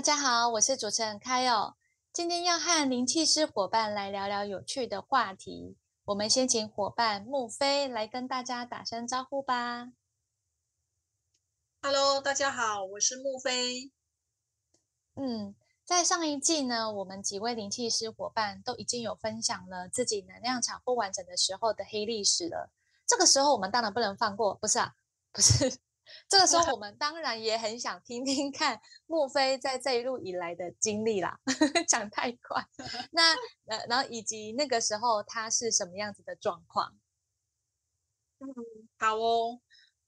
大家好，我是主持人开哦。今天要和灵气师伙伴来聊聊有趣的话题。我们先请伙伴木飞来跟大家打声招呼吧。Hello，大家好，我是木飞。嗯，在上一季呢，我们几位灵气师伙伴都已经有分享了自己能量场不完整的时候的黑历史了。这个时候，我们当然不能放过，不是啊？不是。这个时候，我们当然也很想听听看莫非在这一路以来的经历啦。讲太快，那呃，然后以及那个时候他是什么样子的状况？嗯，好哦。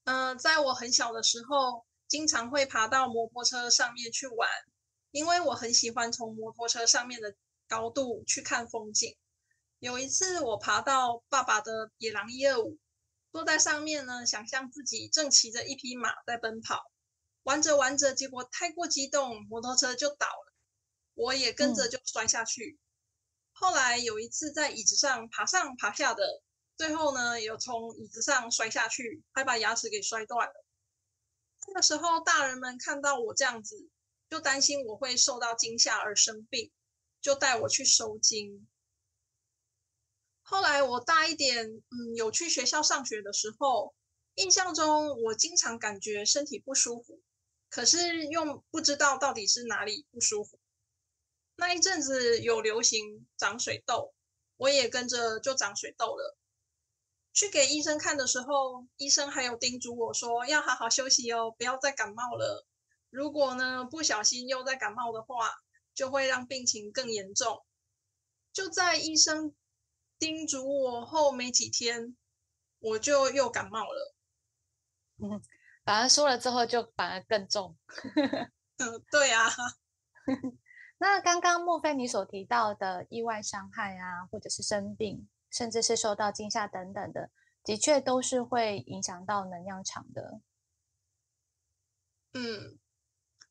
嗯，在我很小的时候，经常会爬到摩托车上面去玩，因为我很喜欢从摩托车上面的高度去看风景。有一次，我爬到爸爸的野狼一二五。坐在上面呢，想象自己正骑着一匹马在奔跑，玩着玩着，结果太过激动，摩托车就倒了，我也跟着就摔下去。后来有一次在椅子上爬上爬下的，最后呢，有从椅子上摔下去，还把牙齿给摔断了。那个时候，大人们看到我这样子，就担心我会受到惊吓而生病，就带我去收惊。后来我大一点，嗯，有去学校上学的时候，印象中我经常感觉身体不舒服，可是又不知道到底是哪里不舒服。那一阵子有流行长水痘，我也跟着就长水痘了。去给医生看的时候，医生还有叮嘱我说要好好休息哦，不要再感冒了。如果呢不小心又再感冒的话，就会让病情更严重。就在医生。叮嘱我后没几天，我就又感冒了。嗯，反而说了之后就反而更重。嗯，对啊。那刚刚莫非你所提到的意外伤害啊，或者是生病，甚至是受到惊吓等等的，的确都是会影响到能量场的。嗯，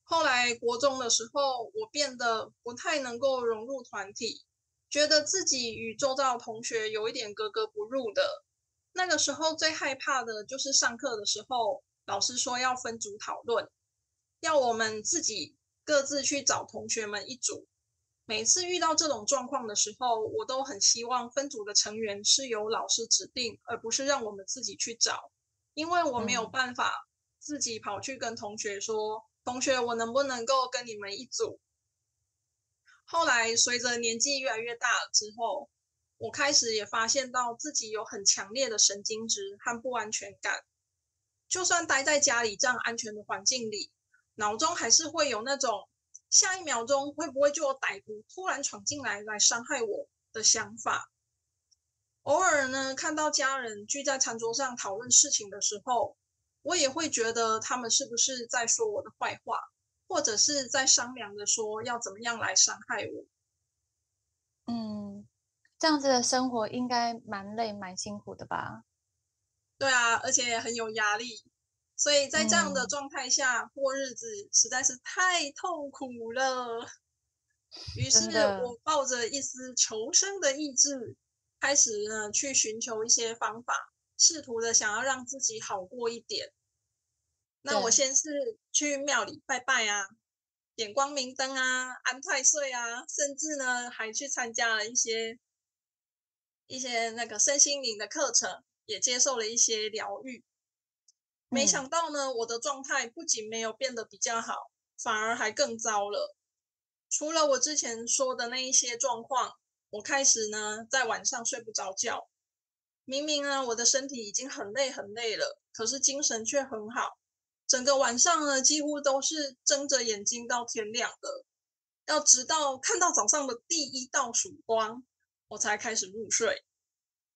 后来国中的时候，我变得不太能够融入团体。觉得自己与周遭同学有一点格格不入的，那个时候最害怕的就是上课的时候，老师说要分组讨论，要我们自己各自去找同学们一组。每次遇到这种状况的时候，我都很希望分组的成员是由老师指定，而不是让我们自己去找，因为我没有办法自己跑去跟同学说，同学，我能不能够跟你们一组？后来随着年纪越来越大之后，我开始也发现到自己有很强烈的神经质和不安全感。就算待在家里这样安全的环境里，脑中还是会有那种下一秒钟会不会就有歹徒突然闯进来来伤害我的想法。偶尔呢，看到家人聚在餐桌上讨论事情的时候，我也会觉得他们是不是在说我的坏话。或者是在商量着说要怎么样来伤害我。嗯，这样子的生活应该蛮累、蛮辛苦的吧？对啊，而且很有压力，所以在这样的状态下过日子实在是太痛苦了。于是我抱着一丝求生的意志，开始呢去寻求一些方法，试图的想要让自己好过一点。那我先是去庙里拜拜啊，点光明灯啊，安太岁啊，甚至呢还去参加了一些一些那个身心灵的课程，也接受了一些疗愈。没想到呢，我的状态不仅没有变得比较好，反而还更糟了。除了我之前说的那一些状况，我开始呢在晚上睡不着觉。明明呢我的身体已经很累很累了，可是精神却很好。整个晚上呢，几乎都是睁着眼睛到天亮的，要直到看到早上的第一道曙光，我才开始入睡。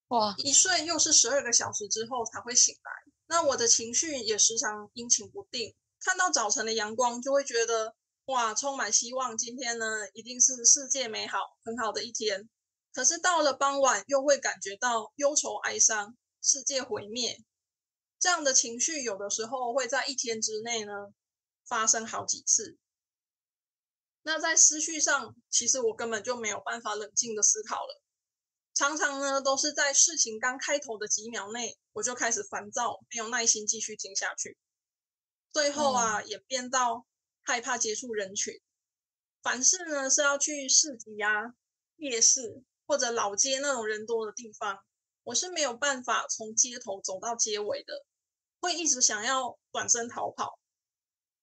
哇，一睡又是十二个小时之后才会醒来。那我的情绪也时常阴晴不定，看到早晨的阳光，就会觉得哇，充满希望。今天呢，一定是世界美好、很好的一天。可是到了傍晚，又会感觉到忧愁、哀伤，世界毁灭。这样的情绪，有的时候会在一天之内呢发生好几次。那在思绪上，其实我根本就没有办法冷静的思考了。常常呢，都是在事情刚开头的几秒内，我就开始烦躁，没有耐心继续听下去。最后啊，演变到害怕接触人群。凡事呢是要去市集啊、夜市或者老街那种人多的地方，我是没有办法从街头走到街尾的，会一直想要转身逃跑。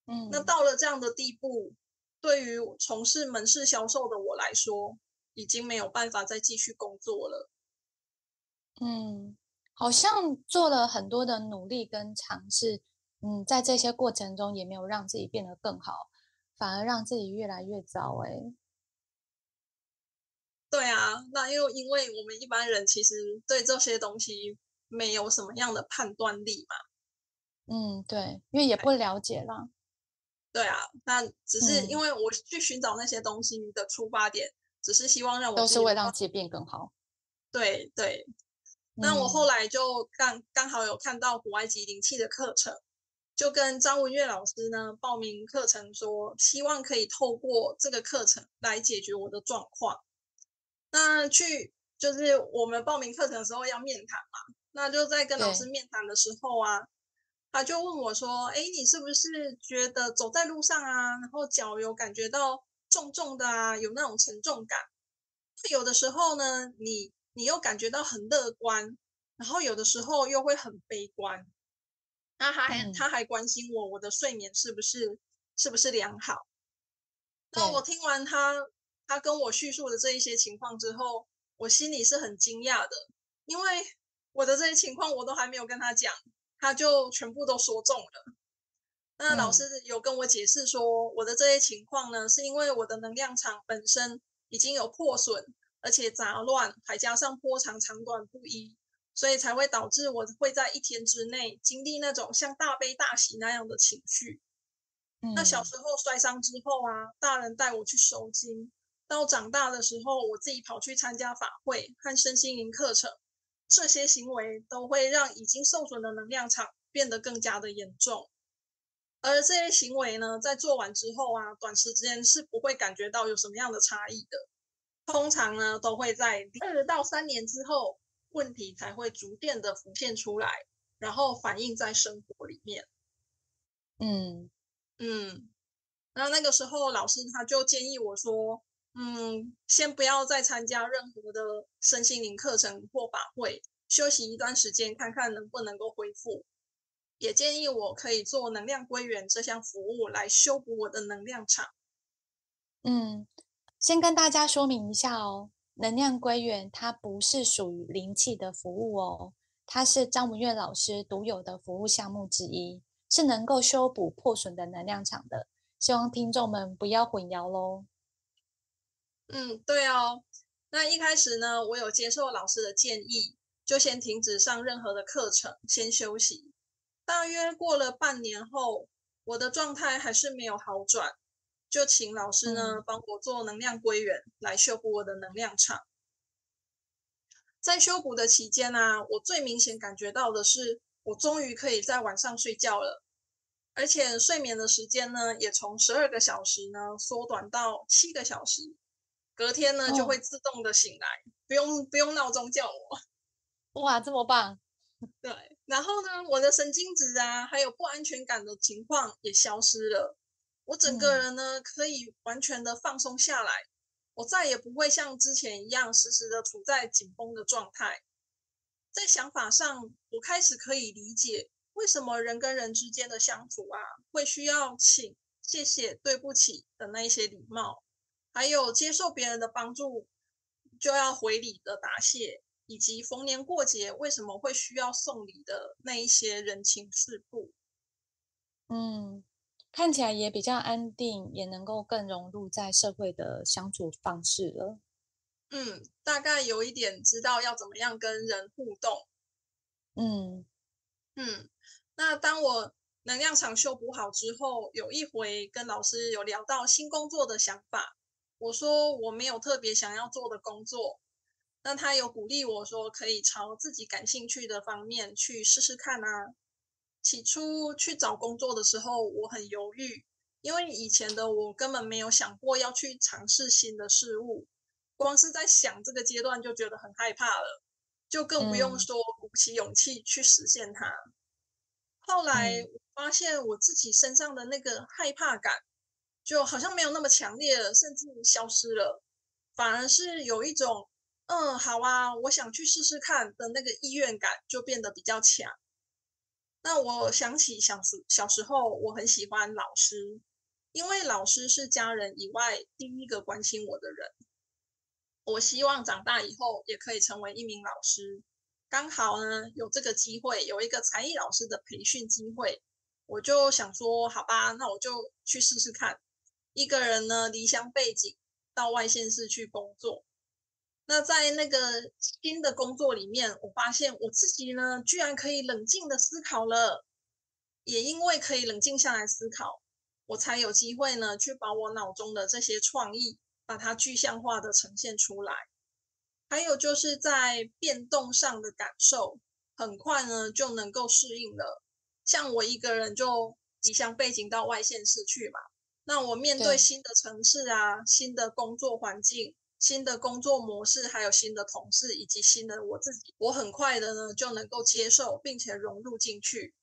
嗯，那到了这样的地步，对于从事门市销售的我来说，已经没有办法再继续工作了。嗯，好像做了很多的努力跟尝试，嗯，在这些过程中也没有让自己变得更好，反而让自己越来越糟。哎，对啊，那又因为我们一般人其实对这些东西没有什么样的判断力嘛。嗯，对，因为也不了解啦。对啊，那只是因为我去寻找那些东西的出发点，只是希望让我都是为让自己变更好。对对。那我后来就刚刚好有看到古埃及灵气的课程，就跟张文月老师呢报名课程，说希望可以透过这个课程来解决我的状况。那去就是我们报名课程的时候要面谈嘛，那就在跟老师面谈的时候啊，他就问我说：“哎，你是不是觉得走在路上啊，然后脚有感觉到重重的啊，有那种沉重感？有的时候呢，你。”你又感觉到很乐观，然后有的时候又会很悲观。那他还他还关心我，我的睡眠是不是是不是良好？那我听完他他跟我叙述的这一些情况之后，我心里是很惊讶的，因为我的这些情况我都还没有跟他讲，他就全部都说中了。那老师有跟我解释说，我的这些情况呢，是因为我的能量场本身已经有破损。而且杂乱，还加上波长长短不一，所以才会导致我会在一天之内经历那种像大悲大喜那样的情绪。那小时候摔伤之后啊，大人带我去收金；到长大的时候，我自己跑去参加法会和身心灵课程，这些行为都会让已经受损的能量场变得更加的严重。而这些行为呢，在做完之后啊，短时间是不会感觉到有什么样的差异的。通常呢，都会在二到三年之后，问题才会逐渐的浮现出来，然后反映在生活里面。嗯嗯，那那个时候老师他就建议我说，嗯，先不要再参加任何的身心灵课程或法会，休息一段时间，看看能不能够恢复。也建议我可以做能量归元这项服务，来修补我的能量场。嗯。先跟大家说明一下哦，能量归元它不是属于灵气的服务哦，它是张文月老师独有的服务项目之一，是能够修补破损的能量场的。希望听众们不要混淆喽。嗯，对哦。那一开始呢，我有接受老师的建议，就先停止上任何的课程，先休息。大约过了半年后，我的状态还是没有好转。就请老师呢帮我做能量归元，来修补我的能量场。在修补的期间呢，我最明显感觉到的是，我终于可以在晚上睡觉了，而且睡眠的时间呢，也从十二个小时呢缩短到七个小时。隔天呢就会自动的醒来，不用不用闹钟叫我。哇，这么棒！对，然后呢，我的神经质啊，还有不安全感的情况也消失了。我整个人呢，可以完全的放松下来，我再也不会像之前一样时时的处在紧绷的状态。在想法上，我开始可以理解为什么人跟人之间的相处啊，会需要请、谢谢、对不起的那一些礼貌，还有接受别人的帮助就要回礼的答谢，以及逢年过节为什么会需要送礼的那一些人情世故。嗯。看起来也比较安定，也能够更融入在社会的相处方式了。嗯，大概有一点知道要怎么样跟人互动。嗯嗯，那当我能量场修补好之后，有一回跟老师有聊到新工作的想法，我说我没有特别想要做的工作，那他有鼓励我说可以朝自己感兴趣的方面去试试看啊。起初去找工作的时候，我很犹豫，因为以前的我根本没有想过要去尝试新的事物，光是在想这个阶段就觉得很害怕了，就更不用说鼓起勇气去实现它。后来我发现我自己身上的那个害怕感，就好像没有那么强烈了，甚至消失了，反而是有一种嗯，好啊，我想去试试看的那个意愿感就变得比较强。那我想起小时小时候，我很喜欢老师，因为老师是家人以外第一个关心我的人。我希望长大以后也可以成为一名老师。刚好呢，有这个机会，有一个才艺老师的培训机会，我就想说，好吧，那我就去试试看。一个人呢，离乡背景到外县市去工作。那在那个新的工作里面，我发现我自己呢，居然可以冷静的思考了。也因为可以冷静下来思考，我才有机会呢，去把我脑中的这些创意，把它具象化的呈现出来。还有就是在变动上的感受，很快呢就能够适应了。像我一个人就离乡背景到外县市去嘛，那我面对新的城市啊，新的工作环境。新的工作模式，还有新的同事，以及新的我自己，我很快的呢就能够接受，并且融入进去。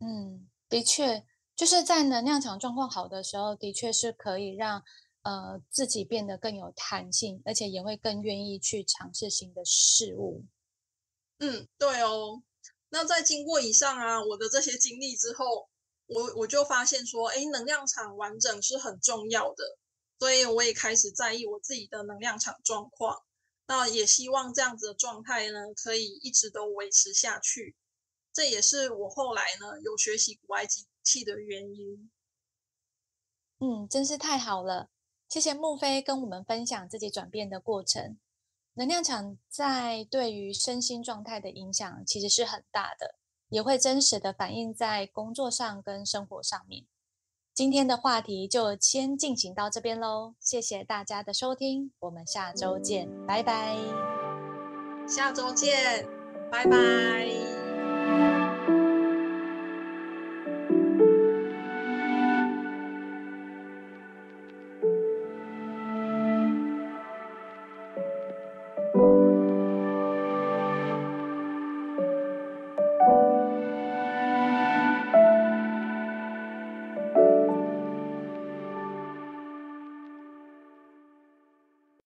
嗯，的确，就是在能量场状况好的时候，的确是可以让呃自己变得更有弹性，而且也会更愿意去尝试新的事物。嗯，对哦。那在经过以上啊我的这些经历之后，我我就发现说，哎，能量场完整是很重要的。所以我也开始在意我自己的能量场状况，那也希望这样子的状态呢，可以一直都维持下去。这也是我后来呢有学习古埃及气的原因。嗯，真是太好了，谢谢木飞跟我们分享自己转变的过程。能量场在对于身心状态的影响其实是很大的，也会真实的反映在工作上跟生活上面。今天的话题就先进行到这边喽，谢谢大家的收听，我们下周见，拜拜。下周见，拜拜。